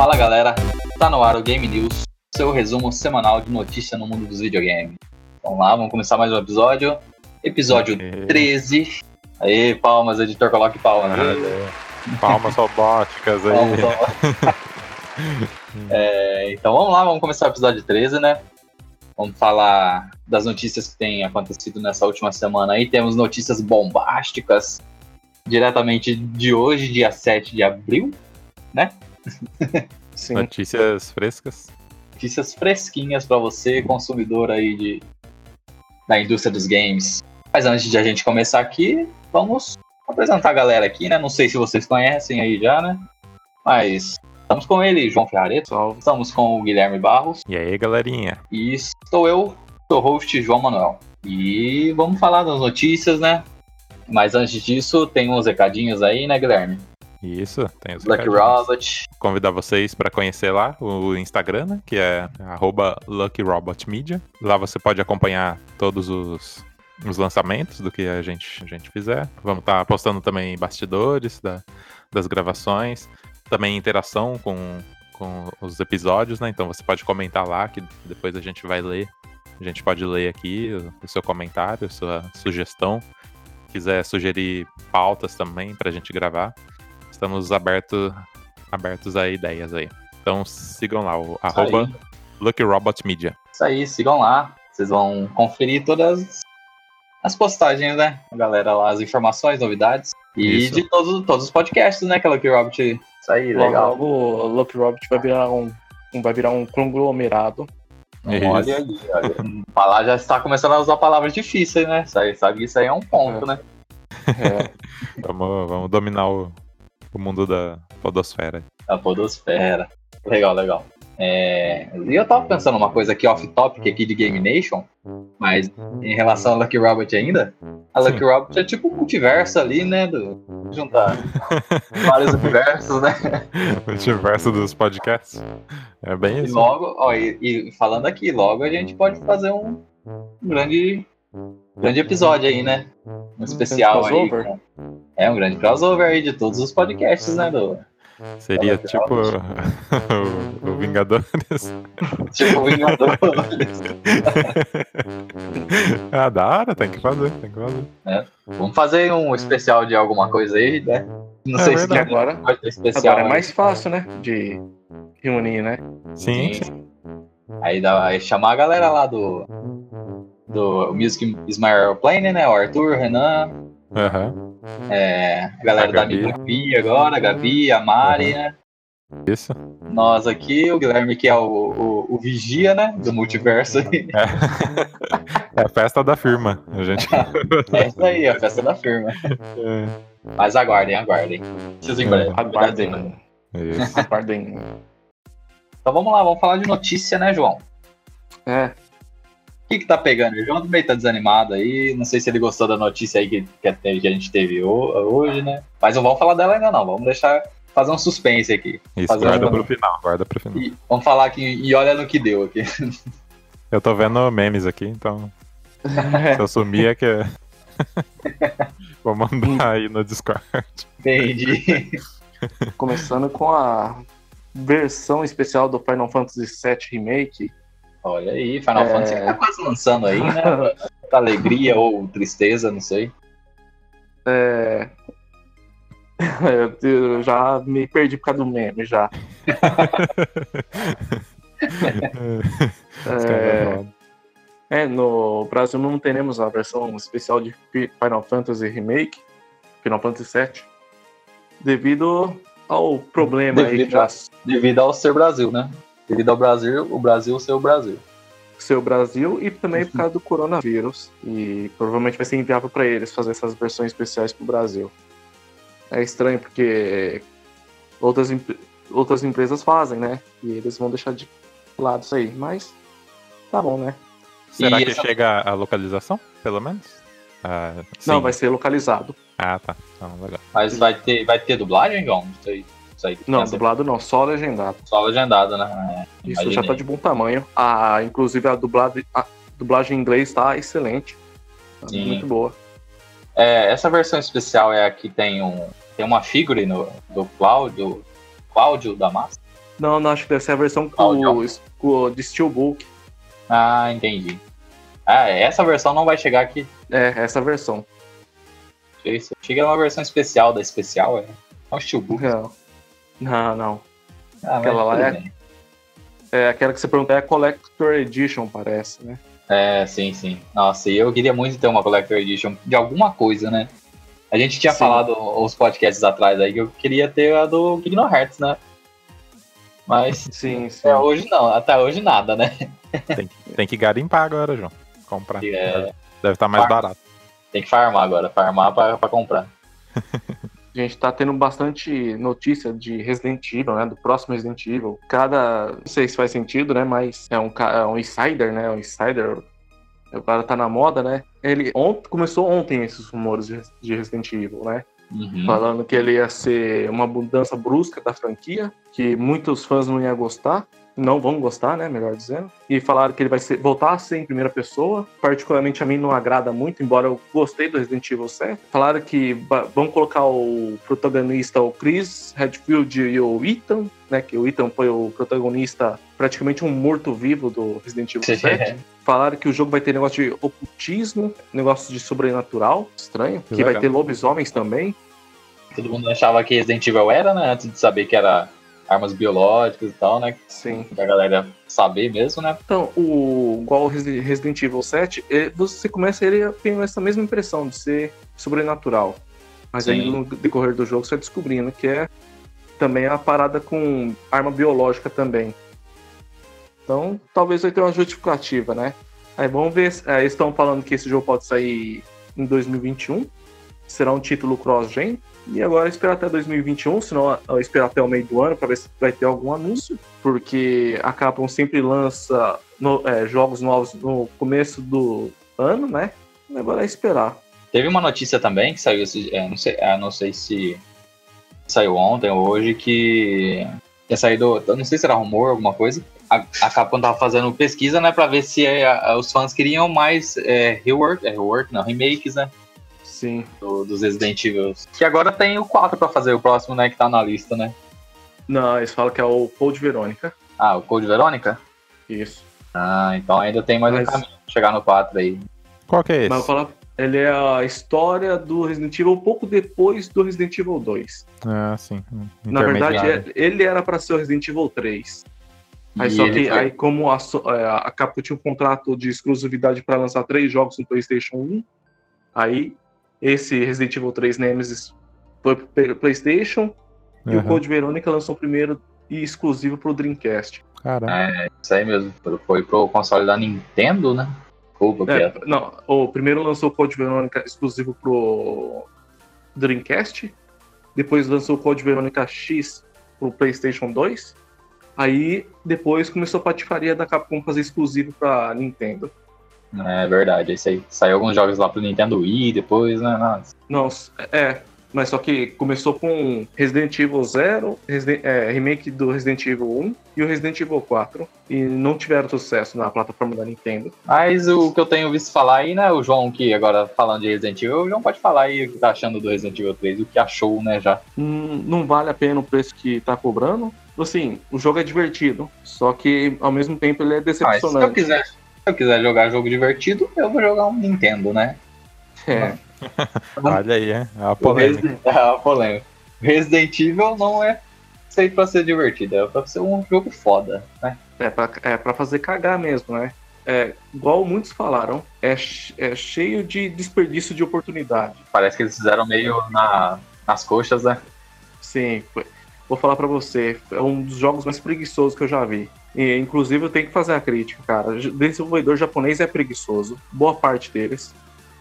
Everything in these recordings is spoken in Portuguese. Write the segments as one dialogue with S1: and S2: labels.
S1: Fala galera, tá no ar o Game News, seu resumo semanal de notícia no mundo dos videogames. Vamos lá, vamos começar mais um episódio. Episódio
S2: Aê.
S1: 13. Aí, palmas, editor, coloque palmas.
S2: Palmas robóticas aí.
S1: Palmas, palmas. É, então vamos lá, vamos começar o episódio 13, né? Vamos falar das notícias que têm acontecido nessa última semana aí. Temos notícias bombásticas diretamente de hoje, dia 7 de abril.
S3: Sim.
S2: Notícias frescas.
S1: notícias fresquinhas para você, consumidor aí de, da indústria dos games. Mas antes de a gente começar aqui, vamos apresentar a galera aqui, né? Não sei se vocês conhecem aí já, né? Mas estamos com ele, João Ferrareto. Estamos com o Guilherme Barros.
S2: E aí, galerinha?
S1: E estou eu, seu host, João Manuel. E vamos falar das notícias, né? Mas antes disso, tem uns recadinhos aí, né, Guilherme?
S2: Isso, tem os
S1: Lucky. Robot.
S2: Convidar vocês para conhecer lá o Instagram, né, que é LuckyRobotMedia. Lá você pode acompanhar todos os, os lançamentos do que a gente, a gente fizer. Vamos estar postando também bastidores da- das gravações, também interação com, com os episódios, né? Então você pode comentar lá, que depois a gente vai ler. A gente pode ler aqui o, o seu comentário, a sua sugestão. Quiser sugerir pautas também pra gente gravar, estamos abertos abertos a ideias aí. Então sigam lá, o arroba. LuckyRobotMedia.
S1: Isso aí, sigam lá. Vocês vão conferir todas as postagens, né? Galera lá, as informações, novidades. E
S2: Isso.
S1: de todos, todos os podcasts, né? Que a Lucky Robot. Isso aí,
S3: Logo,
S1: legal.
S3: logo o Lucky Robot vai virar um, um- vai virar um conglomerado.
S1: Olha aí, olha. Falar já está começando a usar palavras difíceis, né? Isso aí, sabe que isso aí é um ponto, né?
S3: É,
S2: Vamos, vamos dominar o, o mundo da podosfera.
S1: A podosfera. Legal, legal. É, E eu tava pensando uma coisa aqui off-topic aqui de Game Nation, mas em relação a Lucky Robot ainda, a Lucky
S2: Sim.
S1: Robot é tipo um multiverso ali, né? Do... Juntar vários universos, né?
S2: O universo dos podcasts. É bem
S1: E
S2: isso.
S1: logo, ó, e, e falando aqui, logo a gente pode fazer um grande, grande episódio aí, né? Um especial aí.
S3: crossover?
S1: com- É um grande crossover aí de todos os podcasts, né? Do,
S2: Seria tipo o, o Vingadores.
S1: tipo Vingadores.
S2: ah, da hora, tem que fazer, tem que fazer.
S1: Vamos fazer um especial de alguma coisa aí, né? Não
S2: É
S1: sei se
S2: verdade.
S1: quer
S3: agora,
S1: vai ter especial.
S3: agora é
S1: aí.
S3: mais fácil, né? De reunir, né?
S2: Sim,
S1: Sim.
S2: sim.
S1: Aí, dá, aí chamar a galera lá do. Do Music is My Airplane, né? O Arthur, o Renan,
S2: Aham,
S1: é, a galera
S2: A
S1: da.
S2: Gabi
S1: agora, a Gabi, a Mari, né?
S2: Isso.
S1: Nós aqui, o Guilherme que é o, o, o Vigia, né? Do multiverso aí.
S2: É a festa da firma. A gente.
S1: É isso aí, a festa da firma.
S2: É,
S1: Mas aguardem, aguardem. Preciso em breve.
S3: Aguardem,
S2: isso.
S3: aguardem.
S1: Então vamos lá, vamos falar de notícia, né, João?
S3: É,
S1: que, que tá pegando? O João também tá desanimado aí. Não sei se ele gostou da notícia aí que, que a gente teve ho- hoje, né? Mas não vamos falar dela ainda não. Vamos deixar fazer um suspense aqui.
S2: Isso,
S1: Fazer
S2: guarda
S1: um-
S2: pro final, guarda pro final.
S1: E vamos falar aqui e olha no que deu aqui.
S2: Eu tô vendo memes aqui, então se eu sumir é que. Vou mandar aí no Discord.
S1: Entendi.
S3: começando com a versão especial do Final Fantasy VII Remake.
S1: Olha aí, Final
S3: É.
S1: Fantasy que tá quase lançando aí, né? Muita alegria ou tristeza, não sei.
S3: É... Eu já me perdi por causa do meme já. É. É, no Brasil não teremos a versão especial de Fi- Final Fantasy Remake, Final Fantasy VII, devido ao problema aí
S1: Devido
S3: que já
S1: a- Devido ao ser Brasil, né? Devido ao Brasil, o Brasil ser o Brasil.
S3: seu Brasil e também por causa do coronavírus. E provavelmente vai ser inviável para eles fazer essas versões especiais pro Brasil. É estranho porque outras, outras empresas fazem, né? E eles vão deixar de lado isso aí. Mas tá bom, né?
S2: Será
S1: E
S2: que
S1: essa-
S2: chega a localização, pelo menos? Ah,
S3: Não, vai ser localizado.
S2: Ah, tá. Então, legal.
S1: Mas vai ter, vai ter dublagem, João? Não sei. Isso aí.
S3: Não,
S1: Essa-
S3: dublado não, só legendado.
S1: Só legendado, né? É,
S3: Isso já tá de bom tamanho. Inclusive a dublagem, a dublagem em inglês tá excelente. Tá. Muito boa.
S1: É, essa versão especial é a que tem um tem uma figure no, do Cláudio, Cláudio da Massa.
S3: Não, não, acho que deve ser a versão com, com de Steelbook.
S1: Ah, entendi. Ah, essa versão não vai chegar aqui.
S3: É, essa versão.
S1: Chega uma versão especial da especial, é. É um steelbook.
S3: Não, não. não.
S1: Ah,
S3: Aquela lá é-
S1: bem.
S3: É aquela que você perguntou é a Collector Edition, parece, né?
S1: É, sim, sim. Nossa, e eu queria muito ter uma Collector Edition de alguma coisa, né? A gente tinha
S3: Sim.
S1: falado os podcasts atrás aí que eu queria ter a do Kingdom Hearts, né? Mas
S3: Sim, sim.
S1: até hoje não, até hoje nada, né?
S2: Tem, que- tem que garimpar agora, João. Comprar.
S1: É,
S2: Deve estar mais
S1: Par-
S2: barato.
S1: tem que farmar agora, farmar pra, pra comprar.
S3: A gente tá tendo bastante notícia de Resident Evil, né? Do próximo Resident Evil. Cada. Não sei se faz sentido, né? Mas é um, é um insider, né? Um insider. O cara tá na moda, né? Ele ont... começou ontem esses rumores de de Resident Evil, né?
S1: Uhum.
S3: Falando que ele ia ser uma mudança brusca da franquia, que muitos fãs não iam gostar. Não vão gostar, né? Melhor dizendo. E falaram que ele vai ser, voltar a ser em primeira pessoa. Particularmente a mim não agrada muito, embora eu gostei do Resident Evil 7. Falaram que vão colocar o protagonista, o Chris Redfield e o Ethan, né? Que o Ethan foi o protagonista, praticamente um morto-vivo do Resident Evil 7. Falaram que o jogo vai ter negócio de ocultismo, negócio de sobrenatural, estranho.
S2: Que
S3: Que, vai ter lobisomens também.
S1: Todo mundo achava que Resident Evil era, né? Antes de saber que era armas biológicas e tal, né?
S3: Sim.
S1: Pra galera saber mesmo, né?
S3: Então, o, igual Resident Evil 7, eh, você começa ele tem essa mesma impressão de ser sobrenatural. Mas aí
S1: Sim.
S3: no decorrer do jogo você vai descobrindo que é também a parada com arma biológica também. Então, talvez vai ter uma justificativa, né? Aí vamos ver. Eles estão falando que esse jogo pode sair em 2021. Será um título cross-gen. E agora esperar até 2021, senão esperar até o meio do ano para ver se vai ter algum anúncio. Porque a Capcom sempre lança no- é, jogos novos no começo do ano, né? E Agora é esperar.
S1: Teve uma notícia também que saiu é, não sei, é, não sei se saiu ontem ou hoje que tinha saído, não sei se era rumor alguma coisa. A, a Capcom tava fazendo pesquisa, né, para ver se é, a- os fãs queriam mais é, rework, é, rework, não, remakes, né,
S3: Sim.
S1: do- dos Resident Evil. Que agora tem o 4 para fazer o próximo, né, que tá na lista, né.
S3: Não, eles falam que é o Code Verônica.
S1: Ah, o Code Verônica?
S3: Isso.
S1: Ah, então ainda tem mais
S3: Mas-
S1: um caminho pra chegar no 4 aí.
S2: Qual que é esse?
S3: Mas eu falar, ele é a história do Resident Evil pouco depois do Resident Evil 2.
S2: Ah, sim. um
S3: Na verdade, é- ele era para ser o Resident Evil 3. Aí
S1: E
S3: só que
S1: foi-
S3: aí como a, é, a Capcom tinha um contrato de exclusividade para lançar três jogos no PlayStation 1, aí esse Resident Evil 3 Nemesis foi pro PlayStation e o. Code Verônica lançou primeiro e exclusivo pro Dreamcast.
S2: Caramba.
S1: É, isso aí mesmo. Foi pro console da Nintendo, né? Desculpa, que
S3: É,
S1: é.
S3: não, o primeiro lançou o Code Verônica exclusivo pro Dreamcast, depois lançou o Code Verônica X pro PlayStation 2. Aí depois começou a patifaria da Capcom fazer exclusivo pra Nintendo.
S1: É verdade, é isso aí. Saiu alguns jogos lá pro Nintendo Wii depois, né? Nossa.
S3: Não, é, mas só que começou com Resident Evil 0, Residen- é, remake do Resident Evil 1 e o Resident Evil 4. E não tiveram sucesso na plataforma da Nintendo.
S1: Mas o que eu tenho visto falar aí, né? O João, que agora falando de Resident Evil, o João pode falar aí o que tá achando do Resident Evil 3, o que achou, né, já.
S3: Hum, não vale a pena o preço que tá cobrando. Assim, o jogo é divertido, só que ao mesmo tempo ele é
S1: Mas se eu
S3: decepcionante.
S1: quiser, se eu quiser jogar jogo divertido, eu vou jogar um Nintendo, né?
S3: É,
S2: Olha aí, hein? A polêmica.
S1: Resident, ah, polêmica. Resident Evil não é feito pra ser divertido, é pra ser um jogo foda, né?
S3: é, pra, é pra fazer cagar mesmo, né? É, igual muitos falaram, é, é cheio de desperdício de oportunidade.
S1: Parece que eles fizeram meio na, nas coxas, né?
S3: Sim, foi- vou falar pra você, é um dos jogos mais preguiçosos que eu já vi. E, inclusive, eu tenho que fazer a crítica, cara. O desenvolvedor japonês é preguiçoso, boa parte deles,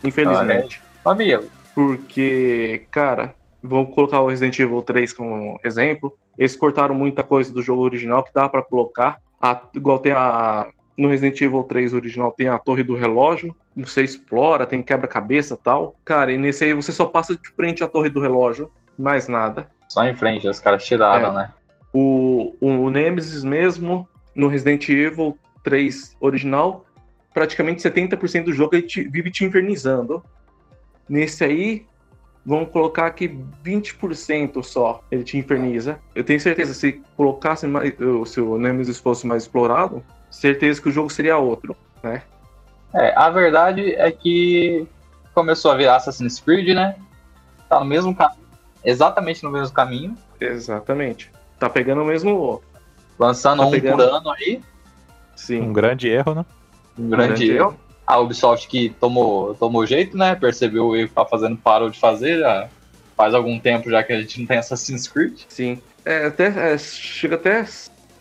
S3: infelizmente.
S1: Amigo,
S3: Porque, cara, vamos colocar o Resident Evil 3 como exemplo. Eles cortaram muita coisa do jogo original que dá pra colocar. A- igual tem a. No Resident Evil 3 original tem a torre do relógio. Você explora, tem quebra-cabeça e tal. Cara, e nesse aí você só passa de frente à torre do relógio. Mais nada.
S1: só em frente, os caras tiraram,
S3: É.
S1: né?
S3: O, o Nemesis mesmo, no Resident Evil 3 original, praticamente 70% do jogo ele te- vive te infernizando. Nesse aí, vamos colocar que 20% só ele te inferniza. Eu tenho certeza, se colocasse mais, se o Nemesis fosse mais explorado, certeza que o jogo seria outro, né?
S1: É, a verdade é que começou a virar Assassin's Creed, né? Tá no mesmo caminho, exatamente no mesmo caminho.
S3: Exatamente. Tá pegando o mesmo.
S1: Lançando
S3: Tá
S1: um
S3: pegando-
S1: por ano aí.
S3: Sim.
S2: Um grande erro, né?
S1: Um grande erro. A Ubisoft que tomou, tomou jeito, né? Percebeu o erro que tá fazendo, parou de fazer. Já faz algum tempo já que a gente não tem Assassin's Creed.
S3: Sim. É, até, é, chega até a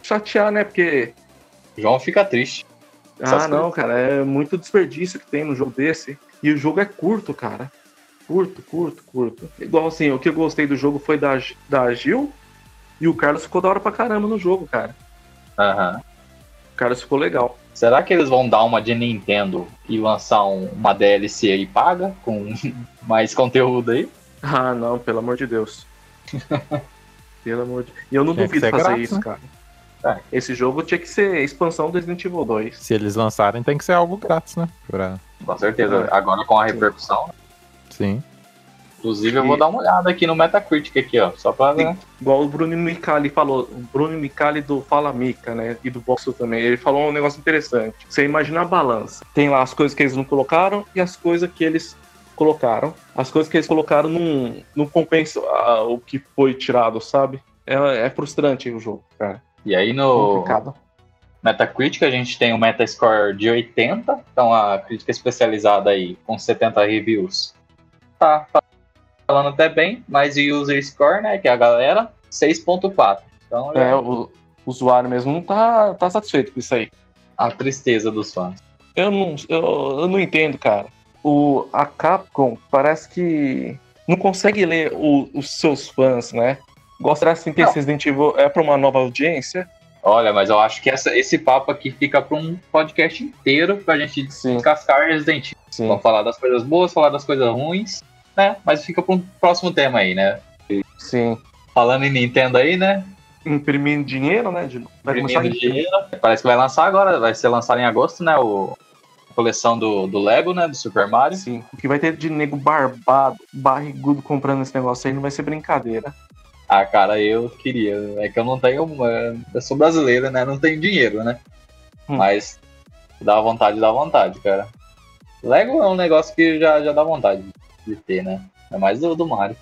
S3: chatear, né? Porque.
S1: João fica triste. Essas
S3: Ah, não, cara, é muito desperdício que tem no jogo desse. E o jogo é curto, cara. Curto, curto, curto. Igual assim, o que eu gostei do jogo foi da, da Gil e o Carlos ficou da hora pra caramba no jogo, cara.
S1: Aham.
S3: O Carlos ficou legal.
S1: Será que eles vão dar uma de Nintendo e lançar um- uma DLC aí paga com mais conteúdo aí?
S3: Ah, não, pelo amor de Deus. pelo amor de E eu não
S2: Tinha
S3: duvido fazer
S2: grátis,
S3: isso,
S2: né?
S3: cara.
S1: É.
S3: Esse jogo tinha que ser expansão do Resident Evil 2.
S2: Se eles lançarem, tem que ser algo grátis, né? Pra...
S1: Com certeza. Agora com a repercussão.
S2: Sim.
S1: Inclusive, eu
S3: E-
S1: vou dar uma olhada aqui no Metacritic aqui, ó. Só pra ver.
S3: Igual o Bruno Micali falou, o Bruno Micali do Fala Mica, né? E do Boxo também. Ele falou um negócio interessante. Você imagina a balança. Tem lá as coisas que eles não colocaram e as coisas que eles colocaram. As coisas que eles colocaram não, não compensam ah, o que foi tirado, sabe? É, é frustrante o jogo, cara.
S1: E aí no
S3: Complicado.
S1: Metacritic a gente tem um Metascore de 80. Então a crítica especializada aí com 70 reviews tá falando até bem. Mas o User Score, né? Que é a galera, 6.4. Então
S3: É,
S1: é
S3: o usuário mesmo não tá, tá satisfeito com isso aí.
S1: a tristeza dos fãs.
S3: Eu não, eu, eu não entendo, cara. O, a Capcom parece que não consegue ler o- os seus fãs, né? Gostaria assim que
S1: Não.
S3: esse Resident Evil é pra uma nova audiência?
S1: Olha, mas eu acho que essa- esse papo aqui fica para um podcast inteiro pra gente
S3: Sim,
S1: descascar Resident Evil.
S3: sim.
S1: Vamos falar das coisas boas, falar das coisas ruins, né? Mas fica para um próximo tema aí, né?
S3: Sim.
S1: Falando em Nintendo aí, né?
S3: Imprimindo dinheiro, né? de- Vai
S1: Imprimindo dinheiro. Parece que vai lançar agora, vai ser lançado em agosto, né? O, a coleção do, do Lego, né? Do Super Mario.
S3: Sim. O que vai ter de nego barbado, barrigudo comprando esse negócio aí não vai ser brincadeira.
S1: Ah, cara, eu queria. É que eu não tenho. é, Eu sou brasileiro, né? Não tenho dinheiro, né?
S3: Hum.
S1: Mas dá vontade, dá vontade, cara. Lego é um negócio que já, já dá vontade de ter, né? É mais do, do Mario.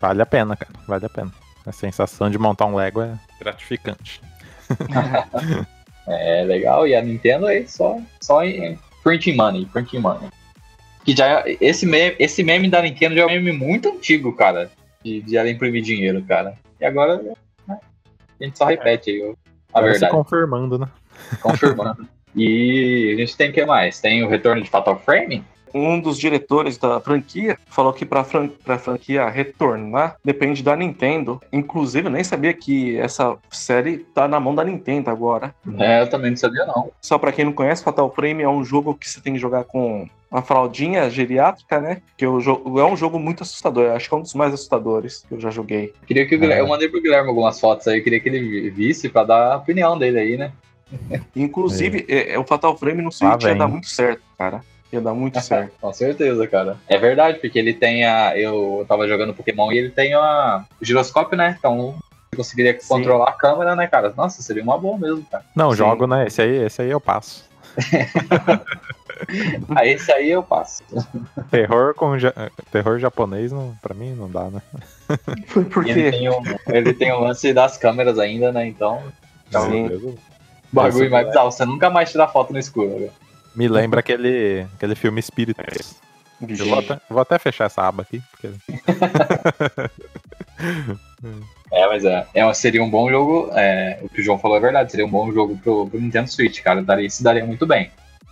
S2: Vale a pena, cara. Vale a pena. A sensação de montar um Lego é gratificante.
S1: É legal. E a Nintendo aí só, só em printing money, printing money. Que já esse meme, esse meme da Nintendo já é um meme muito antigo, cara. De, de ela imprimir dinheiro, cara. E agora né, a gente só repete aí a
S2: Agora
S1: verdade.
S2: confirmando, né?
S1: confirmando. E a gente tem o que mais? Tem o retorno de Fatal Frame?
S3: Um dos diretores da franquia falou que pra, fran pra franquia retornar depende da Nintendo. Inclusive, eu nem sabia que essa série tá na mão da Nintendo agora.
S1: É, eu também não sabia, não.
S3: Só pra quem não conhece, Fatal Frame é um jogo que você tem que jogar com uma fraldinha geriátrica, né? Que o jogo é um jogo muito assustador. Eu acho que é um dos mais assustadores que eu já joguei.
S1: Queria que o Guilherme, eu mandei pro Guilherme algumas fotos aí, queria que ele visse pra dar a opinião dele aí, né?
S3: Inclusive, é, é, o Fatal Frame no Switch ia
S2: vem.
S3: dar muito certo, cara. Ia dar muito certo.
S1: Com certeza, cara. É verdade, porque ele tem a. Eu tava jogando Pokémon e ele tem a... o giroscópio, né? Então você conseguiria
S3: Sim.
S1: controlar a câmera, né, cara? Nossa, seria uma boa mesmo, cara.
S2: Não,
S3: Sim.
S2: jogo, né? Esse aí, esse aí eu passo.
S1: Aí esse aí eu passo.
S2: Terror com ja- terror japonês, não, pra mim, não dá, né?
S3: Foi porque.
S1: ele tem, um, ele tem o lance das câmeras ainda, né? Então,
S3: Sim.
S1: Bagulho mais bizarro. Você nunca mais tira foto no escuro, né?
S2: Me lembra aquele, aquele filme Espíritos. Eu vou até, vou até fechar essa aba aqui, porque
S1: É, mas é, é seria um bom jogo. é, o que o João falou é verdade, seria um bom jogo pro, pro Nintendo Switch, cara. Daria, se daria muito bem.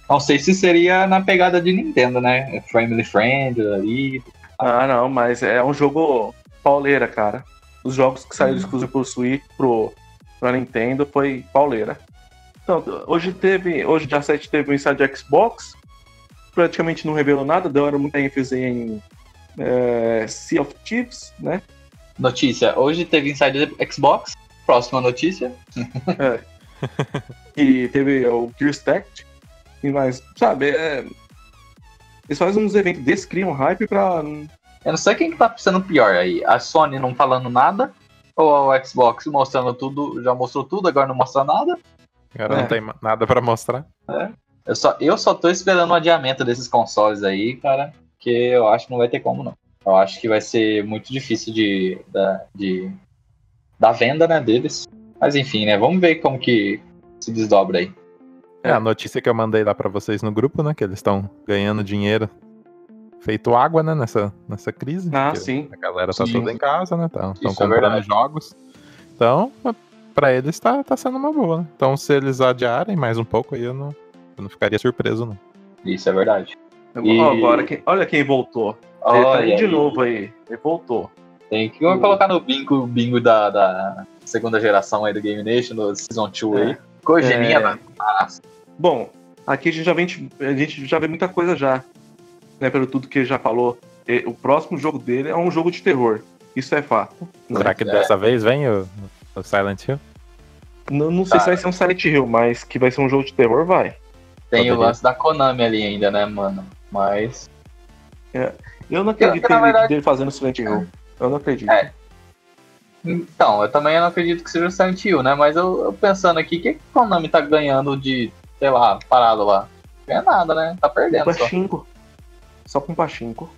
S1: Não sei se seria na pegada de Nintendo, né? Family Friend ali.
S3: Ah, não, mas é um jogo pauleira, cara. Os jogos que saíram exclusivos pro Switch, pro, pra Nintendo, foi pauleira. Então, hoje teve, hoje dia 7 teve o Inside Xbox, praticamente não revelou nada, deram muita ênfase em é, Sea of Thieves, né?
S1: Notícia: hoje teve Inside Xbox. Próxima notícia.
S3: E teve o Gears Tactics, e mais, sabe, é, eles fazem uns eventos desses, criam hype pra
S1: Eu não sei quem que tá sendo pior aí. A Sony não falando nada, ou o Xbox mostrando tudo, já mostrou tudo, agora não mostra nada.
S2: Agora
S3: É.
S2: não tem nada pra mostrar.
S1: Eu só, eu só tô esperando o adiamento desses consoles aí, cara, que eu acho que não vai ter como, não. Eu acho que vai ser muito difícil de, da, de, da venda, né, deles. Mas enfim, né, vamos ver como que se desdobra aí.
S2: É, a notícia que eu mandei lá pra vocês no grupo, né? Que eles estão ganhando dinheiro feito água, né? Nessa, nessa crise.
S3: Ah, sim.
S2: A galera tá
S1: Sim.
S2: toda em casa, né? Estão
S1: Isso é
S2: comprando
S1: verdade.
S2: jogos. Então, pra eles tá, tá sendo uma boa, né? Então, se eles adiarem mais um pouco, aí eu não, eu não ficaria surpreso, não.
S1: Isso é verdade. E-
S3: agora, quem- olha quem voltou. Ele tá aí
S1: Olha
S3: de
S1: aí.
S3: novo aí. Ele voltou.
S1: Tem que colocar no bingo, bingo da, da segunda geração aí do Game Nation, do Season 2 aí. Cogeminha,
S3: É.
S1: né?
S3: Bom, aqui a gente já vê, a gente já vê muita coisa já. Né, pelo tudo que ele já falou. E O próximo jogo dele é um jogo de terror. Isso é fato. né?
S2: Será que
S1: É.
S2: dessa vez vem o, o Silent Hill?
S3: Não, não sei se vai ser um Silent Hill, mas que vai ser um jogo de terror, vai.
S1: Tem o
S2: Poderia.
S1: lance da Konami ali ainda, né, mano? Mas.
S3: Eu não acredito ele-
S1: verdade-
S3: dele fazendo Silent Hill. Eu não acredito.
S1: É. Então, eu também não acredito que seja o Silent Hill, né? Mas eu, eu pensando aqui, o que, que a Konami tá ganhando de, sei lá, parado lá? Ganha nada, né? Tá perdendo só.
S3: Pachinko. Só com Pachinko.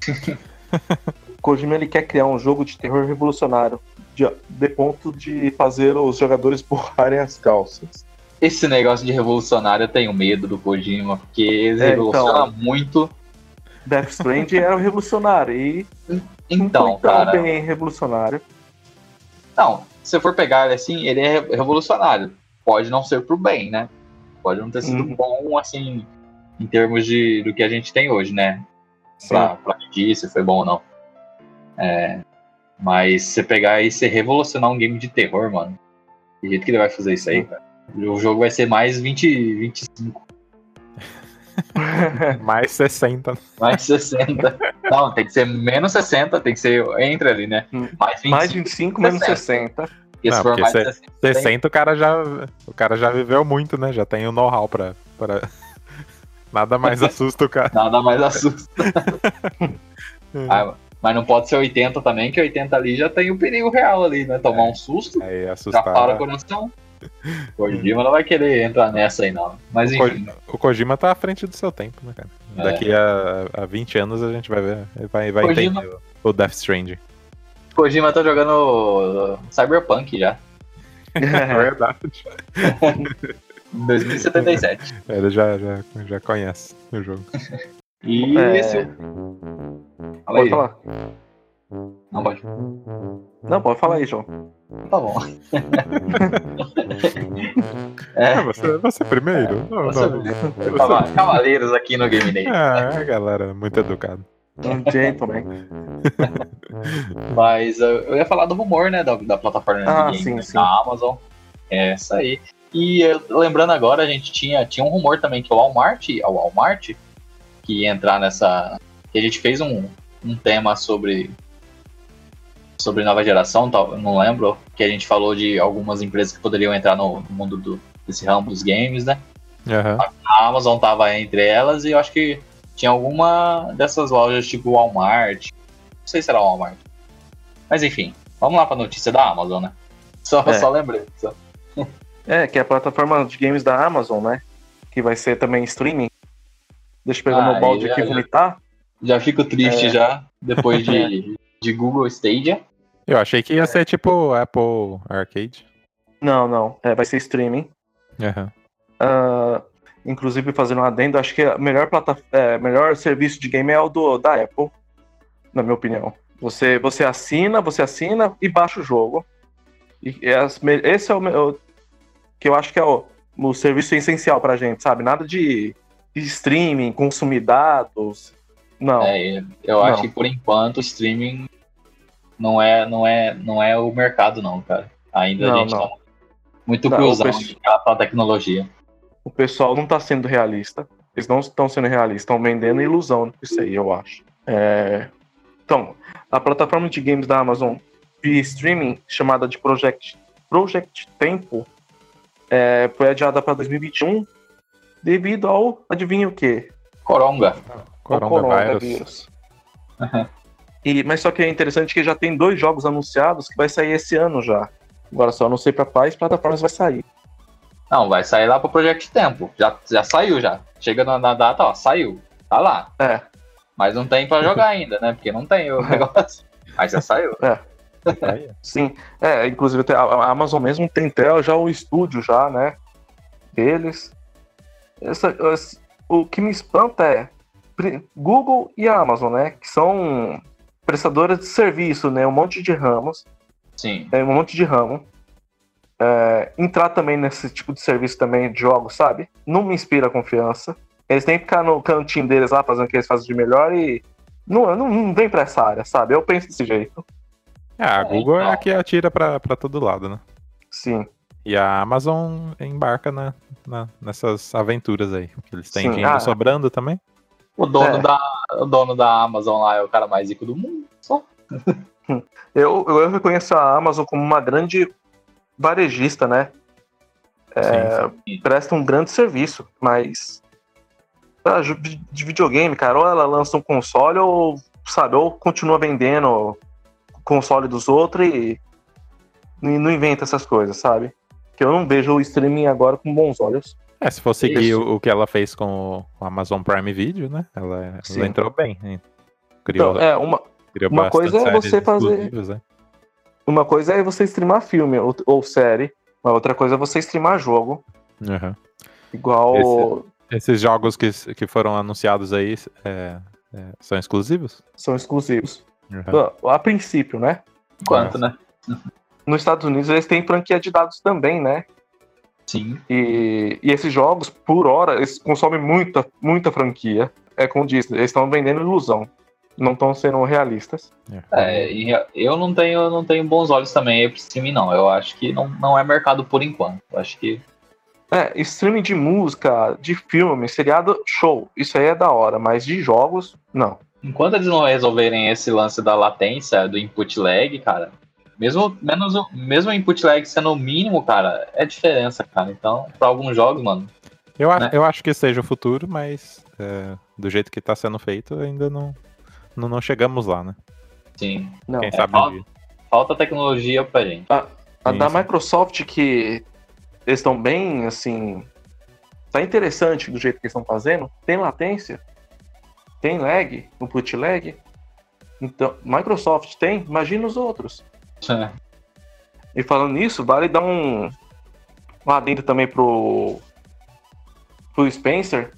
S3: Kojima ele quer criar um jogo de terror revolucionário. De, de ponto de fazer os jogadores borrarem as calças.
S1: Esse negócio de revolucionário eu tenho medo do Kojima, porque ele
S3: É,
S1: revoluciona muito.
S3: Death Stranding era o revolucionário e
S1: Então, cara.
S3: bem revolucionário.
S1: Não, se você for pegar ele assim, ele é revolucionário. Pode não ser pro bem, né? Pode não ter sido
S3: Uhum.
S1: bom, assim, em termos de, do que a gente tem hoje, né? Pra, pra medir se foi bom ou não. É, mas se você pegar e você revolucionar um game de terror, mano, do jeito que ele vai fazer isso aí, cara. O jogo vai ser mais 20, 25,
S2: Mais 60. né?
S1: mais 60. não, tem que ser menos 60, tem que ser entre ali, né?
S3: Hum.
S1: Mais 25.
S3: Mais 25, menos 60.
S1: porque se
S2: Não,
S1: for
S2: porque
S1: mais
S2: cê-
S1: 60,
S2: 60 o cara já. O cara já viveu muito, né? Já tem o know-how pra, pra. Nada mais assusta o cara.
S1: nada mais assusta. Ah, mas não pode ser 80 também, que 80 ali já tem o perigo real ali, né? Tomar um susto,
S2: Aí
S1: já
S2: assustar.
S1: para o coração. O Kojima não vai querer entrar nessa aí, não. Mas
S2: O Ko-
S1: enfim.
S2: O Kojima tá à frente do seu tempo, né, cara?
S1: É.
S2: Daqui a, a 20 anos a gente vai ver. ele Vai, vai
S1: Kojima-
S2: entender o, o Death Stranding.
S1: Kojima tá jogando Cyberpunk já.
S2: É verdade.
S1: 2077.
S2: Ele já, já, já conhece o jogo.
S1: E
S3: É.
S1: esse. Fala
S3: Pode
S1: aí.
S3: falar.
S1: Não pode.
S3: Não, pode falar aí, João.
S1: Tá bom.
S2: Ah,
S1: é.
S2: você, você primeiro? Não,
S1: Você-
S2: não.
S1: Cava- Cavaleiros aqui no Game Day.
S2: Ah, galera muito educada.
S3: Um gentleman.
S1: Mas uh, eu ia falar do rumor, né? Da, da plataforma
S3: Ah,
S1: de
S3: sim,
S1: game, né,
S3: sim.
S1: da Amazon. É essa aí. E eu- lembrando agora, a gente tinha, tinha um rumor também que o Walmart, a Walmart, que ia entrar nessa. Que a gente fez um, um tema sobre. Sobre nova geração, tal, não lembro. Que a gente falou de algumas empresas que poderiam entrar no mundo do, desse ramo dos games, né?
S2: Aham.
S1: A Amazon tava entre elas e eu acho que tinha alguma dessas lojas tipo Walmart. Não sei se era Walmart. Mas enfim, vamos lá pra notícia da Amazon, né? Só,
S3: É.
S1: só lembrei. Só.
S3: É, que é a plataforma de games da Amazon, né? Que vai ser também streaming. Deixa eu pegar
S1: Ah,
S3: meu balde aqui e
S1: já.
S3: vomitar.
S1: Já fico triste
S3: É.
S1: já, depois de, de Google Stadia.
S2: Eu achei que ia ser tipo Apple Arcade.
S3: Não, não. É, vai ser streaming.
S2: Aham.
S3: Ah, inclusive, fazendo um adendo, acho que a melhor, plata... é, melhor serviço de game é o do, da Apple, na minha opinião. Você, você assina, você assina e baixa o jogo. E é as esse é o meu, que eu acho que é o, o serviço essencial pra gente, sabe? Nada de, de streaming, consumir dados. Não.
S1: É, eu
S3: Não.
S1: acho que por enquanto o streaming não é, não é, não é o mercado, não, cara. Ainda
S3: Não,
S1: a gente
S3: não.
S1: tá muito
S3: Não,
S1: cruzão
S3: o pessoal-
S1: de cada tecnologia.
S3: O pessoal não tá sendo realista. Eles não estão sendo realistas, estão vendendo ilusão isso aí, eu acho. É, Então, a plataforma de games da Amazon via streaming, chamada de Project, Project Tempo, é, foi adiada para 2021 devido ao, adivinha o quê?
S1: Coronga.
S2: Coronavírus.
S3: coronavírus. E, mas só que é interessante que já tem dois jogos anunciados que vai sair esse ano já. Agora só não sei para quais plataformas vai sair.
S1: Não, vai sair lá pro Project Tempo. Já, já saiu já. Chega na, na data, ó, saiu. Tá lá.
S3: É.
S1: Mas não tem pra jogar ainda, né? Porque não tem o negócio. Mas já saiu.
S3: Sim. É, inclusive a Amazon mesmo tem até já o estúdio já, né? Deles. Essa, esse- o que me espanta é Google e a Amazon, né? Que são prestadoras de serviço, né? Um monte de ramos.
S1: Sim.
S3: tem um monte de ramo. É, entrar também nesse tipo de serviço também de jogos, sabe? Não me inspira confiança. Eles têm que ficar no cantinho deles lá, fazendo o que eles fazem de melhor e. Não, não, não vem pra essa área, sabe? Eu penso desse jeito.
S2: É, a
S1: É,
S2: Google é
S1: então.
S2: a que atira pra, pra todo lado, né?
S3: Sim.
S2: E a Amazon embarca na, na- nessas aventuras aí. Eles têm
S3: Sim,
S2: dinheiro
S3: ah.
S2: sobrando também.
S1: O dono,
S3: É.
S1: da, o dono da Amazon lá é o cara mais rico do mundo. Só.
S3: Eu, eu reconheço a Amazon como uma grande varejista, né? É,
S2: Sim,
S3: presta um grande serviço, mas. ah, De videogame, cara, ou ela lança um console ou, sabe, ou continua vendendo o console dos outros e, e não inventa essas coisas, sabe? Que eu não vejo o streaming agora com bons olhos.
S2: É, se for seguir
S3: Isso.
S2: o, o que ela fez com o Amazon Prime Video, né? Ela, ela entrou bem. hein? Criou,
S3: Então, é, uma,
S2: criou
S3: uma
S2: bastante
S3: coisa é você fazer-
S2: né?
S3: uma coisa é você streamar filme ou, ou série, a outra coisa é você streamar jogo.
S2: Uhum.
S3: Igual.
S2: Esses jogos que, que foram anunciados aí é, é, são exclusivos?
S3: São exclusivos.
S2: Uhum.
S3: A, a princípio, né?
S1: Quanto, né?
S3: Nos Estados Unidos eles têm franquia de dados também, né?
S1: Sim.
S3: E, e esses jogos, por hora, eles consomem muita, muita franquia. É como diz, eles estão vendendo ilusão. Não estão sendo realistas.
S1: É, e eu não tenho, não tenho bons olhos também aí pro streaming, não. Eu acho que não, não é mercado por enquanto. Eu acho que.
S3: É, streaming de música, de filme, seriado, show. Isso aí é da hora, mas de jogos, não.
S1: Enquanto eles não resolverem esse lance da latência, do input lag, cara, mesmo, menos, o- mesmo o input lag sendo o mínimo, cara, é diferença, cara. Então, pra alguns jogos, mano,
S2: Eu, acho,
S1: né?
S2: eu acho que seja o futuro, mas é, do jeito que tá sendo feito, ainda não, não, não chegamos lá, né?
S1: sim,
S3: Não.
S2: Quem
S1: é,
S2: sabe dia.
S1: falta tecnologia pra gente.
S3: A
S2: Sim,
S3: da. Microsoft, que eles estão bem, assim. Tá interessante do jeito que eles estão fazendo. Tem latência, tem lag, input lag. Então, Microsoft tem, imagina os outros. E falando nisso, vale dar um, um adendo também pro, pro Spencer,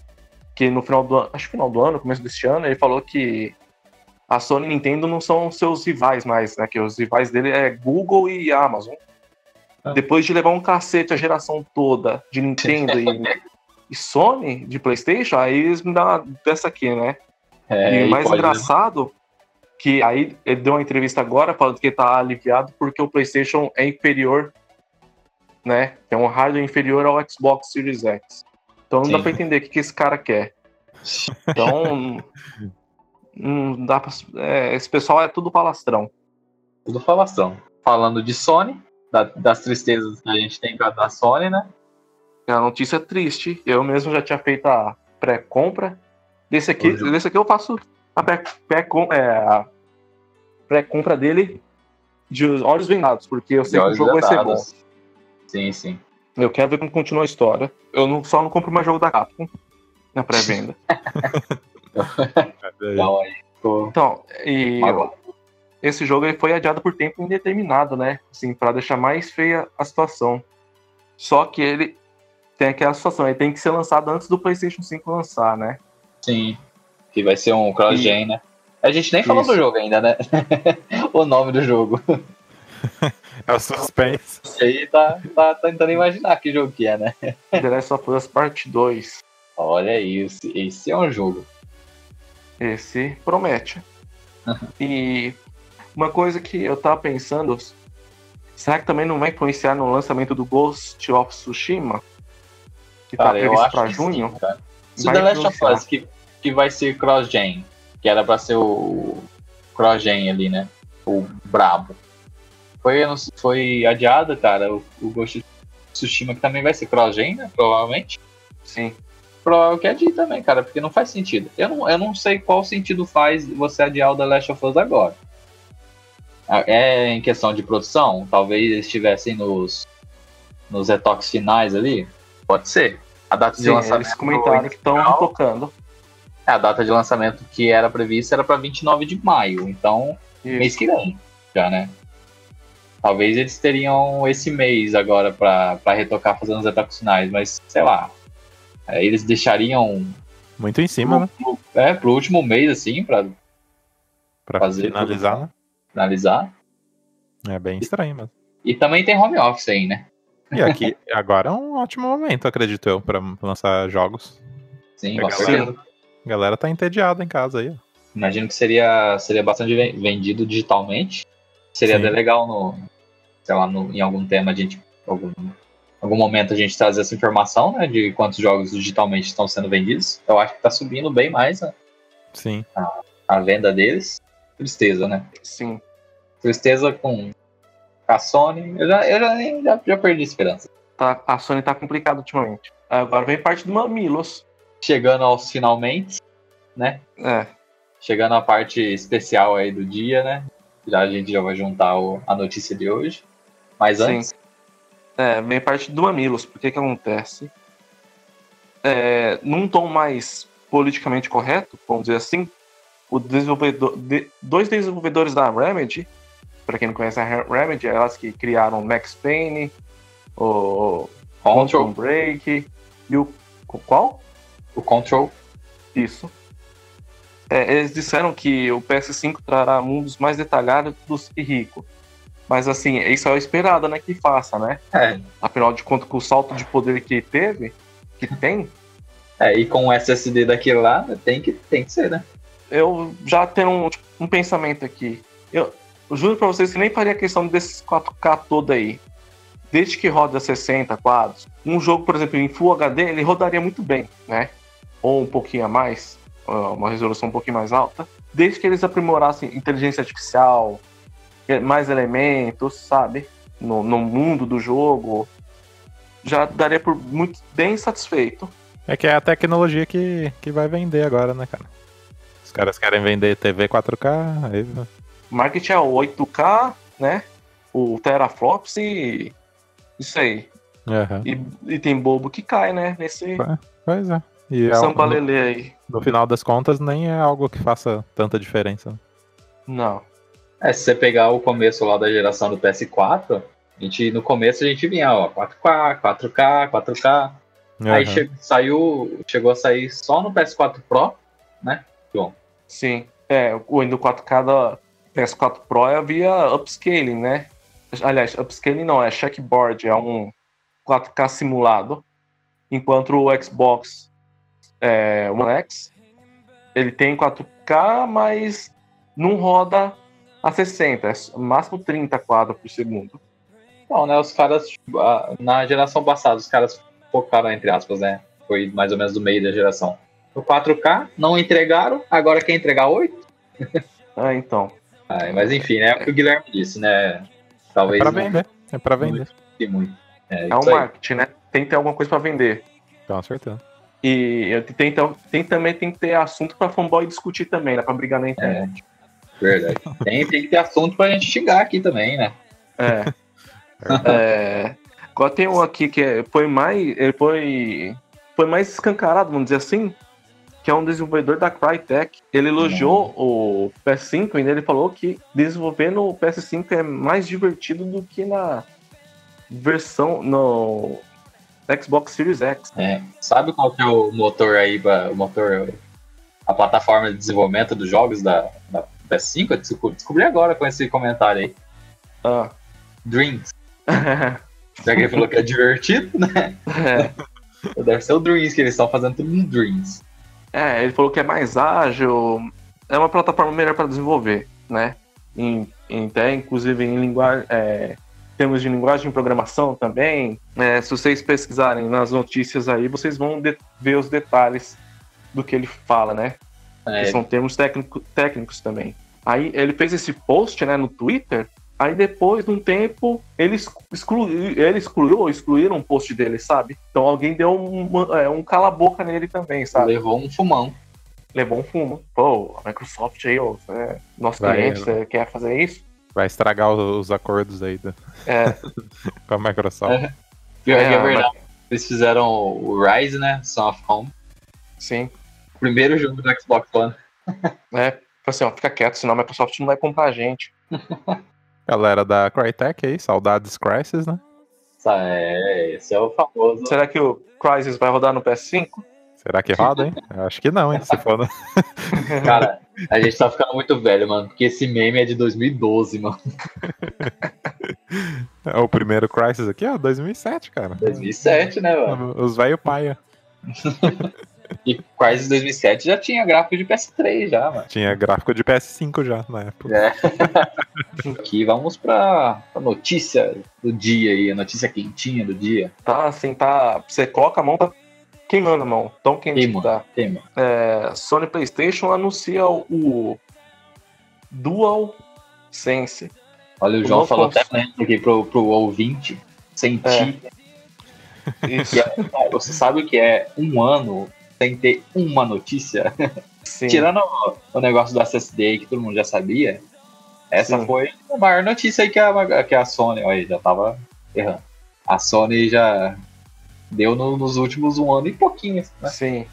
S3: que no final do ano, acho que final do ano, começo deste ano, ele falou que a Sony e Nintendo não são seus rivais mais, né? Que os rivais dele é Google e Amazon.
S1: Ah.
S3: Depois de levar um cacete a geração toda de Nintendo e, e Sony de Playstation, aí eles me dão uma dessa aqui, né?
S1: É,
S3: e o mais
S1: pode-
S3: engraçado que aí ele deu uma entrevista agora falando que tá aliviado porque o PlayStation é inferior, né? É um hardware inferior ao Xbox Series X. Então não dá
S1: Sim.
S3: pra entender o que, que esse cara quer. Então não dá pra, é, esse pessoal é tudo palastrão.
S1: Tudo falação. Falando de Sony, da- das tristezas que a gente tem da Sony, né?
S3: É uma notícia triste. Eu mesmo já tinha feito a pré-compra. Desse aqui, desse aqui eu faço a é, a pré-compra dele de olhos vendados, porque eu sei que o jogo vai ser bom.
S1: Sim, sim.
S3: Eu quero ver como continua a história. Eu não, só não compro mais jogo da Capcom na pré-venda.
S1: Então ficou
S3: Então, e esse jogo ele foi adiado por tempo indeterminado, né? Assim, para deixar mais feia a situação. Só que ele tem aquela situação, ele tem que ser lançado antes do PlayStation 5 lançar, né?
S1: Sim. Que vai ser um cross-gen, né? A gente nem falou
S3: Isso.
S1: do jogo ainda, né? o nome do jogo.
S2: É o suspense.
S1: Esse aí tá, tá tentando imaginar que jogo que é, né?
S3: The Last of Us Part 2.
S1: Olha isso. Esse é um jogo.
S3: Esse promete. e uma coisa que eu tava pensando, será que também não vai influenciar no lançamento do Ghost of Tsushima? Que tá
S1: Cara, eu
S3: previsto pra junho?
S1: sim, cara. Se o The Last of. Us, que, que vai ser cross-gen, que era pra ser o cross-gen ali, né? O brabo. Foi, foi adiado, cara, o, o Ghost of Tsushima, que também vai ser cross-gen, né? Provavelmente.
S3: Sim.
S1: provável que adie também, cara, porque não faz sentido. Eu não, eu não sei qual sentido faz você adiar o The Last of Us agora. É em questão de produção? Talvez eles estivessem nos, nos retoques finais ali? Pode ser. A data
S3: Sim,
S1: de lançamento.
S3: eles comentaram que estão tocando.
S1: É, a data de lançamento que era prevista era para 29 de maio, então mês que vem, já, né? Talvez eles teriam esse mês agora para retocar fazendo os retoques finais, mas sei lá. É, eles deixariam
S2: Muito em cima, né?
S1: pro, é, pro último mês, assim, pra
S2: Pra
S1: fazer
S2: finalizar, né?
S1: finalizar.
S2: É bem estranho, mas.
S1: E também tem home office aí, né?
S2: E aqui, agora é um ótimo momento, acredito eu, pra lançar jogos.
S1: Sim, com certeza.
S2: A galera tá entediada em casa aí. ó.
S1: Imagino que seria, seria bastante ven- vendido digitalmente. Seria
S2: Sim.
S1: até legal no, sei lá, no, em algum tema a gente, algum, algum momento a gente trazer essa informação, né, de quantos jogos digitalmente estão sendo vendidos. Eu acho que tá subindo bem mais a,
S2: Sim.
S1: a venda deles. Tristeza, né?
S3: Sim.
S1: Tristeza com a Sony. Eu já, eu já, nem- já, já perdi a esperança.
S3: Tá, a Sony tá complicada ultimamente. Agora vem parte do Mamilos.
S1: Chegando aos finalmente, né?
S3: É.
S1: Chegando à parte especial aí do dia, né? Já a gente já vai juntar o- a notícia de hoje. Mas
S3: Sim.
S1: antes,
S3: É, vem parte do Mamilos. Por que que acontece? É, num tom mais politicamente correto, vamos dizer assim, o desenvolvedor, de- dois desenvolvedores da Remedy, para quem não conhece a Re- Remedy, é elas que criaram Max Payne, o Quantum
S1: Control,
S3: Break e o qual?
S1: O Control
S3: Isso. É, eles disseram que o PS5 trará mundos mais detalhados e ricos. Mas assim, isso é o esperado, né? Que faça, né?
S1: É,
S3: Afinal de contas, com o salto de poder que teve, que tem,
S1: é, e com o SSD daquele lá, tem que, tem que ser, né?
S3: eu já tenho um, tipo, um pensamento aqui. Eu, eu juro pra vocês que nem faria questão desses 4K todo aí. Desde que roda 60 quadros, um jogo, por exemplo, em Full HD, ele rodaria muito bem, né? Ou um pouquinho a mais, ó, uma resolução um pouquinho mais alta. Desde que eles aprimorassem inteligência artificial, eh, mais elementos, sabe? No, no mundo do jogo, já daria por muito bem satisfeito.
S2: É que é a tecnologia que, que vai vender agora, né, cara? Os caras querem vender TV 4K, aí
S3: marketing é o 8K, né? O teraflops e isso aí.
S2: Aham.
S3: E, e tem bobo que cai, né? Nesse
S2: Pois é. E é,
S3: samba
S2: no,
S3: aí.
S2: no final das contas, nem é algo que faça tanta diferença.
S3: Não.
S1: É, se você pegar o começo lá da geração do PS4, a gente, no começo a gente vinha, ó, 4K, 4K, 4K. Aí
S2: Aham.
S1: che- saiu, chegou a sair só no PS4 Pro, né? Bom,
S3: Sim. É, o Windows 4K da PS4 Pro havia upscaling, né? Aliás, upscaling não, é checkboard, é um 4K simulado. Enquanto o Xbox é, One X, ele tem 4K, mas não roda a 60, é máximo 30 quadros por segundo.
S1: Não, né? Os caras, tipo, na geração passada, os caras focaram, entre aspas, né? Foi mais ou menos do meio da geração. O 4K, não entregaram, agora quer entregar 8?
S3: Ah, então.
S1: Ai, mas enfim, né? É o que o Guilherme disse, né? Talvez
S2: É pra
S1: não
S2: vender. É pra vender.
S1: muito. É,
S3: É um marketing, né? Tem que ter alguma coisa pra vender.
S2: Com certeza.
S3: E tem, então, tem também tem que ter assunto pra fanboy discutir também, né? Pra brigar na internet.
S1: Verdade. Tem, tem que ter assunto pra gente xingar aqui também, né?
S3: É. É. Agora tem um aqui que é- foi mais. Ele foi. Foi mais escancarado, vamos dizer assim. Que é um desenvolvedor da Crytek. Ele elogiou o PS5 e ele falou que desenvolver no PS5 é mais divertido do que na versão no Xbox Series X.
S1: É. Sabe qual que é o motor aí, o motor, a plataforma de desenvolvimento dos jogos da, da PS5? Eu desco- descobri agora com esse comentário aí.
S3: Ah.
S1: Dreams. Já que ele falou que é divertido, né?
S3: é.
S1: Deve ser o Dreams, que eles estão fazendo tudo no Dreams.
S3: É, ele falou que é mais ágil, é uma plataforma melhor para desenvolver, né? Em, em- até inclusive em linguagem, é, termos de linguagem de programação também. É, se vocês pesquisarem nas notícias aí, vocês vão ver os detalhes do que ele fala, né?
S1: É,
S3: Que são termos técnico, técnicos também. Aí ele fez esse post, né, no Twitter, Aí depois, de um tempo, ele, exclu, ele excluiu ou excluíram um post dele, sabe? Então alguém deu um, é, um cala-boca nele também, sabe?
S1: Levou um fumão.
S3: Levou um fumo. Pô, a Microsoft aí, ó, é, nosso
S2: Vai,
S3: cliente, você quer fazer isso?
S2: Vai estragar os, os acordos aí da-
S3: É,
S2: com a Microsoft.
S1: É. Pior que é
S3: É,
S1: verdade. Eles fizeram o Rise, né? Son of Home.
S3: sim.
S1: Primeiro jogo do Xbox One.
S3: É, Falei assim, ó, fica quieto, senão a Microsoft não vai comprar a gente.
S2: Galera da Crytek aí, saudades Crisis, né?
S1: É, esse é o famoso.
S3: Será que o Crysis vai rodar no PS5?
S2: Será que roda, hein? Eu acho que não, hein? Se for, né?
S1: Cara, a gente tá ficando muito velho, mano. Porque esse meme é de 2012, mano.
S2: É o primeiro Crisis aqui, ó, 2007, cara.
S1: 2007, né, mano?
S2: Os velho paia.
S1: E Crysis 2007 já tinha gráfico de PS3 já, mano.
S2: Tinha gráfico de PS5 já na época.
S1: É. Aqui vamos pra, pra notícia do dia aí, a notícia quentinha do dia.
S3: Tá assim, tá. Você coloca a mão, tá queimando a mão. Tão quente
S1: Queima.
S3: que tá.
S1: Tema.
S3: É, Sony PlayStation anuncia o Dual Sense.
S1: Olha, o
S3: O
S1: João falou até mesmo aqui pro, pro ouvinte sentir.
S3: Isso,
S1: Que é- você sabe o que é um ano sem ter uma notícia? Tirando o, negócio do SSD que todo mundo já sabia, essa
S3: Sim.
S1: foi a maior notícia aí que a, que a Sony. Olha, já tava errando. A Sony já deu no- nos últimos um ano e pouquinho, né?
S3: Sim.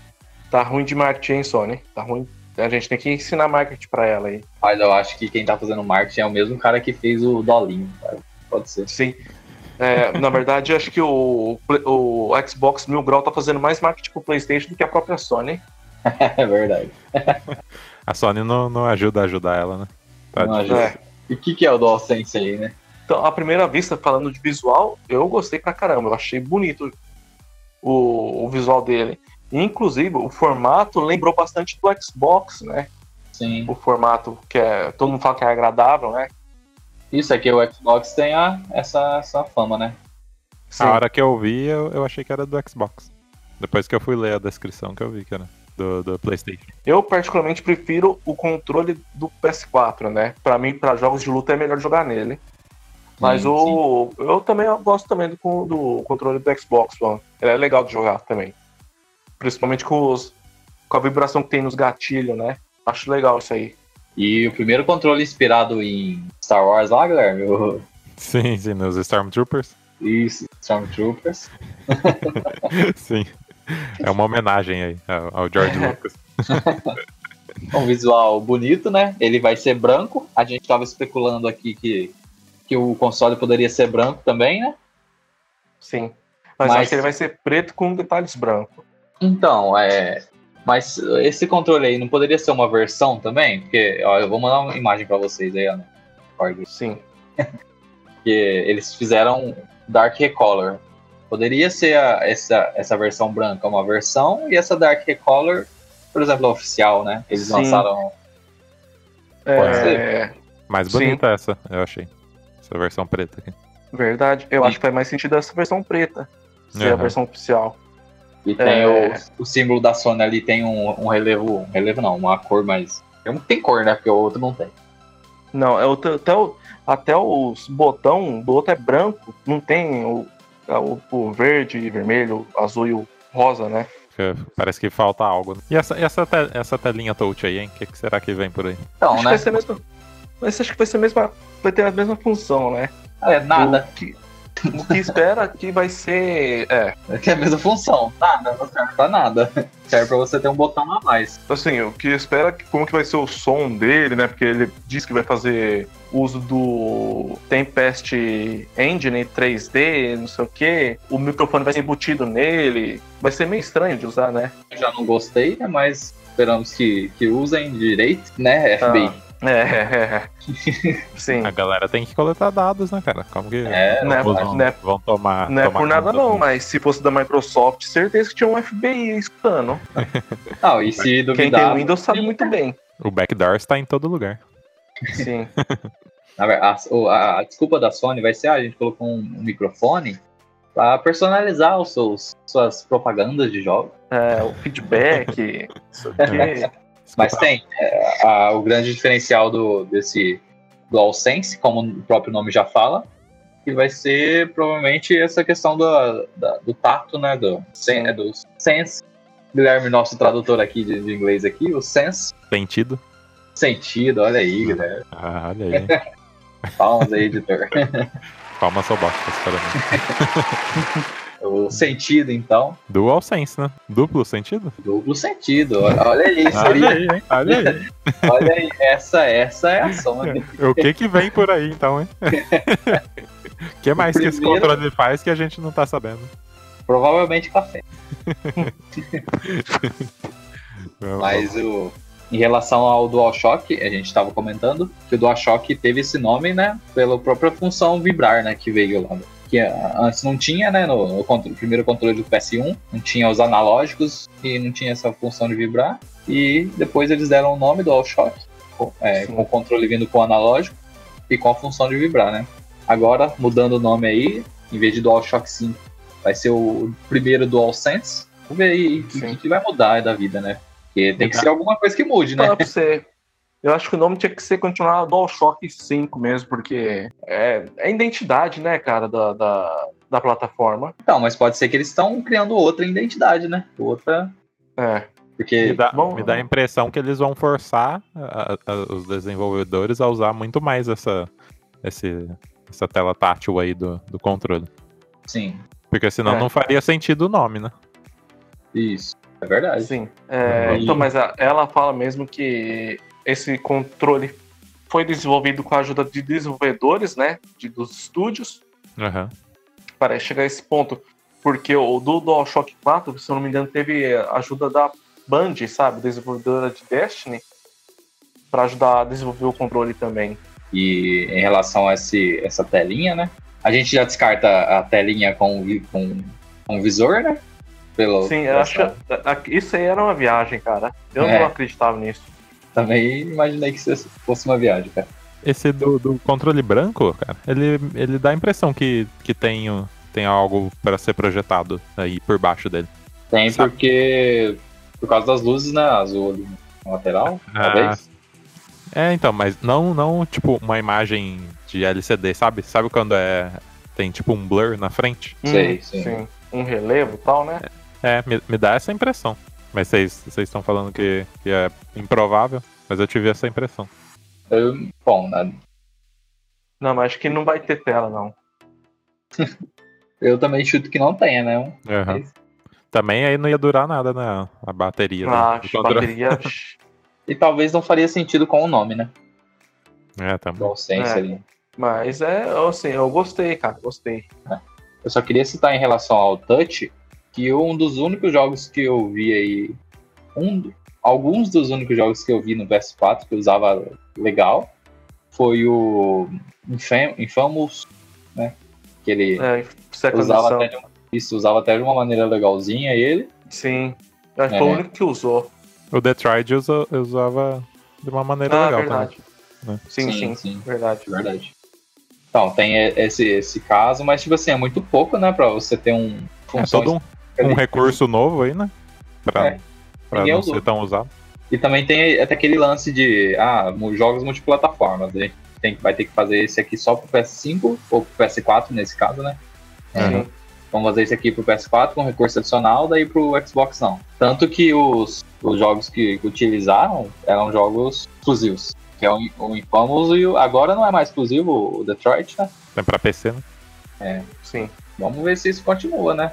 S3: Tá ruim de marketing, hein, Sony? Tá ruim. A gente tem que ensinar marketing pra ela aí.
S1: Mas eu acho que quem tá fazendo marketing é o mesmo cara que fez o Dolinho, cara. Pode ser.
S3: Sim. É, na verdade, acho que o, o Xbox Mil Grau tá fazendo mais marketing pro PlayStation do que a própria Sony.
S1: É verdade.
S2: A Sony não, não ajuda a ajudar ela, né? Tá
S1: Não ajuda. E o que, que é o DualSense aí, né?
S3: Então, à primeira vista, falando de visual, eu gostei pra caramba. Eu achei bonito o, o visual dele. Inclusive, o formato lembrou bastante do Xbox, né?
S1: Sim.
S3: O formato que é. Todo mundo fala que é agradável, né?
S1: Isso aqui, o Xbox tem a, essa, essa fama, né?
S3: Sim.
S2: A hora que eu vi, eu, eu achei que era do Xbox. Depois que eu fui ler a descrição que eu vi que era do, do PlayStation.
S3: Eu, particularmente, prefiro o controle do PS4, né? Pra mim, pra jogos de luta, é melhor jogar nele. Mas
S1: Sim,
S3: o. Eu também gosto também do, do controle do Xbox One. Ele é legal de jogar também. Principalmente com, os, com a vibração que tem nos gatilhos, né? Acho legal isso aí.
S1: E o primeiro controle inspirado em Star Wars lá, Guilherme? O...
S2: Sim, sim, nos Stormtroopers.
S1: Isso, Stormtroopers.
S2: sim. É uma homenagem aí ao, ao George Lucas.
S1: Um visual bonito, né? Ele vai ser branco. A gente tava especulando aqui que, que o console poderia ser branco também, né?
S3: Sim. Mas,
S1: Mas-
S3: acho que ele vai ser preto com detalhes brancos.
S1: Então, é. Mas esse controle aí não poderia ser uma versão também? Porque, ó, eu vou mandar uma imagem pra vocês aí, Discord.
S3: Sim.
S1: que eles fizeram Dark Recolor. Poderia ser a- essa, essa versão branca uma versão e essa Dark Recolor, por exemplo, a oficial, né? Eles
S3: Sim.
S1: lançaram. Pode
S3: É,
S2: Mais
S3: Sim.
S2: bonita essa, eu achei. Essa versão preta aqui.
S3: verdade. Eu
S1: Sim.
S3: acho que faz mais sentido essa versão preta. Ser a
S2: Aham.
S3: versão oficial.
S1: E tem
S3: É.
S1: o, o símbolo da Sony ali, tem um, um relevo. Um relevo não, uma cor mais. Tem cor, né? Porque o outro não tem.
S3: Não, é o, até, o, até os botão do outro é branco. Não tem o, o, o verde, vermelho, azul e o rosa, né?
S2: Parece que falta algo. né? E essa, essa, te- essa telinha touch aí, hein? O que, que será que vem por aí?
S1: Então,
S3: acho que
S1: né?
S3: vai ser a mesma. Mas acho que vai ser a mesma. Vai ter a mesma função, né?
S1: É, nada.
S3: O que, o que espera que vai ser. É,
S1: É a mesma função. Nada, não serve pra nada. Serve pra você ter um botão a mais.
S3: assim, o que espera que como que vai ser o som dele, né? Porque ele diz que vai fazer uso do Tempest Engine 3D, não sei o que. O microfone vai ser embutido nele. Vai ser meio estranho de usar, né?
S1: Eu já não gostei, né? Mas esperamos que, que usem direito, né? FBI.
S3: É, é, é. Sim.
S2: A galera tem que coletar dados, né, cara? Como que
S1: É,
S3: Não é,
S2: vão,
S3: não é-
S2: vão tomar.
S3: não é
S2: tomar
S3: por nada não,
S2: do-
S3: mas se fosse da Microsoft, certeza que tinha um FBI escutando.
S1: Não, e se
S3: Quem
S1: duvidar.
S3: tem Windows sabe muito bem.
S2: O backdoor está em todo lugar.
S3: Sim.
S1: A, a- a desculpa da Sony vai ser: ah, a gente colocou um, um microfone pra personalizar os seus, suas propagandas de jogos.
S3: É, o feedback. Isso aqui.
S1: Mas tem. é, a- o grande diferencial do, desse DualSense, como o próprio nome já fala, que vai ser provavelmente essa questão do, da, do tato, né? Do, sen, é, do sense. Guilherme, nosso tradutor aqui de, de, inglês aqui, o sense.
S2: Sentido.
S1: Sentido, olha aí, Guilherme.
S2: Ah, olha aí.
S1: Palmas aí, editor.
S2: Palmas robóticas para mim.
S1: O sentido, então.
S2: Dual sense, né? Duplo sentido?
S1: Duplo sentido. Olha aí, seria.
S2: Olha aí, hein? Olha aí.
S1: Olha aí, essa, essa é a Sony.
S2: O que que vem por aí, então, hein? O que mais primeiro... que esse controle faz que a gente não tá sabendo?
S1: Provavelmente café. Mas o, em relação ao DualShock, a gente estava comentando que o DualShock teve esse nome, né, pela própria função vibrar, né, que veio lá. Que antes não tinha, né, no, no, no primeiro controle do PS1, não tinha os analógicos e não tinha essa função de vibrar. E depois eles deram o nome DualShock, com, é, com o controle vindo com o analógico e com a função de vibrar, né. Agora, mudando o nome aí, em vez de DualShock 5, vai ser o primeiro DualSense. Vamos ver aí o que, que, vai mudar da vida, né? Porque tem que ser alguma coisa que mude, né?
S3: Pra você. Eu acho que o nome tinha que ser continuar DualShock 5 mesmo, porque é, é a identidade, né, cara, da, da, da plataforma.
S1: Então, mas pode ser que eles estão criando outra identidade, né? Outra.
S3: É.
S2: Porque me dá, Bom, me dá a impressão que eles vão forçar a, a, os desenvolvedores a usar muito mais essa, esse, essa tela tátil aí do, do controle.
S1: Sim.
S2: Porque senão é. não faria sentido o nome, né?
S1: Isso, é verdade.
S3: Sim. É, então, mas a, ela fala mesmo que esse controle foi desenvolvido com a ajuda de desenvolvedores, né? De, dos estúdios.
S2: Uhum.
S3: Para chegar a esse ponto. Porque o do DualShock 4, se eu não me engano, teve ajuda da Band, sabe? Desenvolvedora de Destiny. Para ajudar a desenvolver o controle também.
S1: E em relação a esse, essa telinha, né? A gente já descarta a telinha com, com, com visor, né?
S3: Pelo, Sim, eu acho que isso aí era uma viagem, cara. Eu é. não acreditava nisso.
S1: Também imaginei que isso fosse uma viagem, cara.
S2: Esse do, do controle branco, cara, ele, ele dá a impressão que, que tem, tem algo para ser projetado aí por baixo dele.
S1: Tem, Sabe? porque. Por causa das luzes, né? Azul na lateral, ah, talvez.
S2: É, então, mas não, não tipo uma imagem de LCD, sabe? Sabe quando é tem tipo um blur na frente?
S1: Hum, sei, sim. sim.
S3: Um relevo e tal, né?
S2: É, me, me dá essa impressão. Mas vocês estão falando que, que, é improvável, mas eu tive essa impressão.
S1: Eu, bom, nada.
S3: Não, mas acho que não vai ter tela, não.
S1: eu também chuto que não tenha, né?
S2: Uhum. Mas... Também aí não ia durar nada, né? A bateria.
S3: Ah, a bateria
S1: E talvez não faria sentido com o nome, né?
S2: É, também.
S1: É, ali.
S3: Mas é, assim, eu gostei, cara, gostei.
S1: Eu só queria citar em relação ao Touch, que um dos únicos jogos que eu vi aí. Um, alguns dos únicos jogos que eu vi no PS4 que eu usava legal foi o Infam, Infamous, né? Que ele
S3: é,
S1: usava até, de, isso, usava até de uma maneira legalzinha ele.
S3: Sim. Acho que é. foi o único que usou.
S2: O Detroit eu, usava de uma maneira ah, legal
S3: verdade. também. Né? Sim, sim, sim, sim, Verdade.
S1: Verdade. Então, tem esse, esse caso, mas tipo assim, é muito pouco, né, pra você ter um
S2: É todo um, um recurso novo aí, né? Pra, é. pra não ser tão usado.
S1: E também tem até aquele lance de ah, jogos multiplataformas. Né? Tem, vai ter que fazer esse aqui só pro PS5 ou pro PS4 nesse caso, né? Uhum. Vamos fazer esse aqui pro PS4 com recurso adicional, daí pro Xbox não. Tanto que os, os jogos que, que utilizaram eram jogos exclusivos. Que é o, o Infamous e o, agora não é mais exclusivo o Detroit, né?
S2: Tem pra PC, né?
S1: É. Sim. Vamos ver se isso continua, né?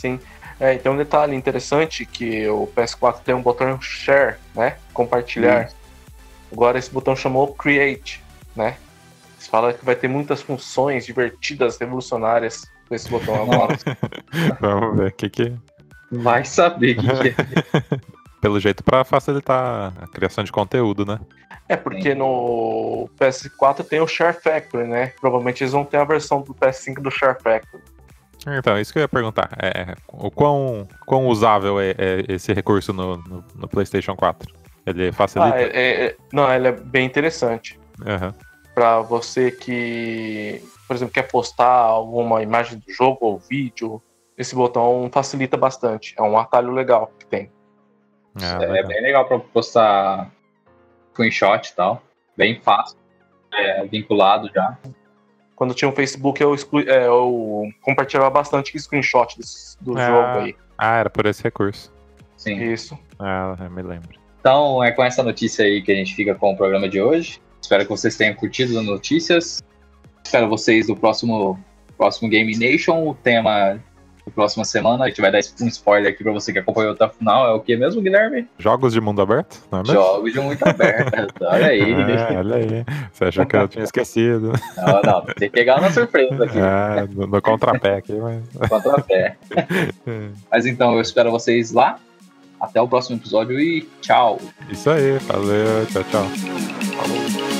S3: Sim. É, tem um detalhe interessante que o PS4 tem um botão share, né? Compartilhar. Sim. Agora esse botão chamou create, né? Você fala que vai ter muitas funções divertidas, revolucionárias com esse botão agora.
S2: Vamos ver o que que.
S1: Vai saber o que, que é.
S2: Pelo jeito, para facilitar a criação de conteúdo, né?
S3: É, porque no PS4 tem o Share Factory, né? Provavelmente eles vão ter a versão do PS5 do Share Factory.
S2: Então, isso que eu ia perguntar. É, o quão, quão usável é, é esse recurso no, no, no, PlayStation 4? Ele facilita? Ah,
S3: é, é, não, ele é bem interessante.
S2: Uhum.
S3: Para você que por exemplo, quer postar alguma imagem do jogo ou vídeo, esse botão facilita bastante. É um atalho legal que tem.
S1: É, é bem legal para postar screenshot e tal. Bem fácil. é, vinculado já.
S3: Quando tinha um Facebook, eu, exclu... é, eu compartilhava bastante screenshot desse- do
S2: Ah.
S3: jogo aí.
S2: Ah, era por esse recurso.
S1: Sim.
S3: Isso.
S2: Ah, eu me lembro.
S1: Então é com essa notícia aí que a gente fica com o programa de hoje. Espero que vocês tenham curtido as notícias. Espero vocês no próximo, próximo Game Nation. O tema da próxima semana, a gente vai dar um spoiler aqui pra você que acompanhou até o final. É o que mesmo, Guilherme?
S2: Jogos de mundo aberto, não é mesmo?
S1: Jogos de muito aberto. Olha aí.
S2: É, olha aí. Você achou que eu tinha esquecido?
S1: Não, não, tem que pegar uma surpresa aqui.
S2: É, no, no contrapé aqui, mas.
S1: Contra a fé. Mas então, eu espero vocês lá. Até o próximo episódio e tchau.
S2: Isso aí, valeu, tchau, tchau.